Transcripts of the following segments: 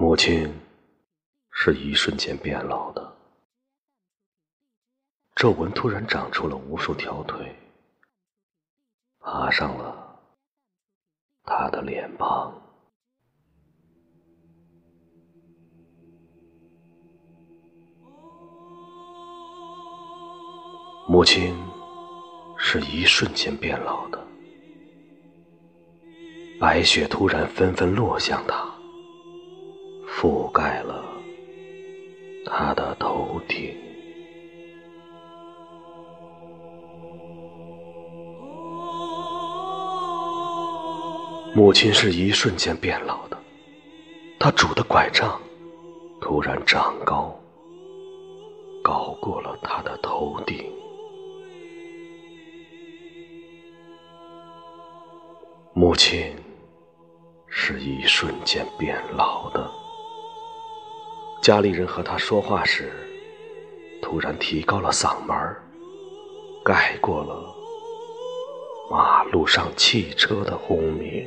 母亲是一瞬间变老的，皱纹突然长出了无数条腿，爬上了她的脸庞。母亲是一瞬间变老的，白雪突然纷纷落向她。覆盖了他的头顶。母亲是一瞬间变老的，她拄的拐杖突然长高，高过了他的头顶。母亲是一瞬间变老的。家里人和他说话时，突然提高了嗓门盖过了马路上汽车的轰鸣。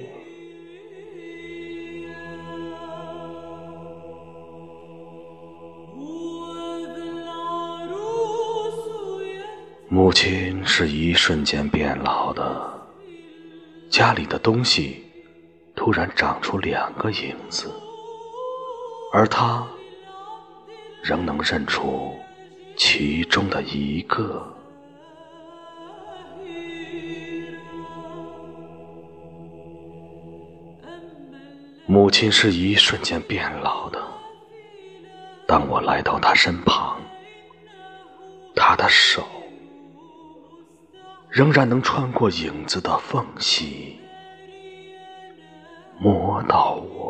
母亲是一瞬间变老的，家里的东西突然长出两个影子，而他。仍能认出其中的一个。母亲是一瞬间变老的。当我来到她身旁，她的手仍然能穿过影子的缝隙，摸到我。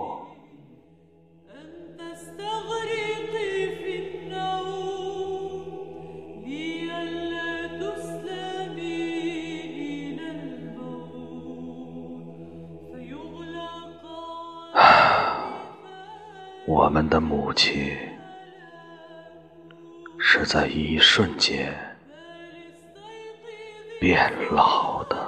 我们的母亲是在一瞬间变老的。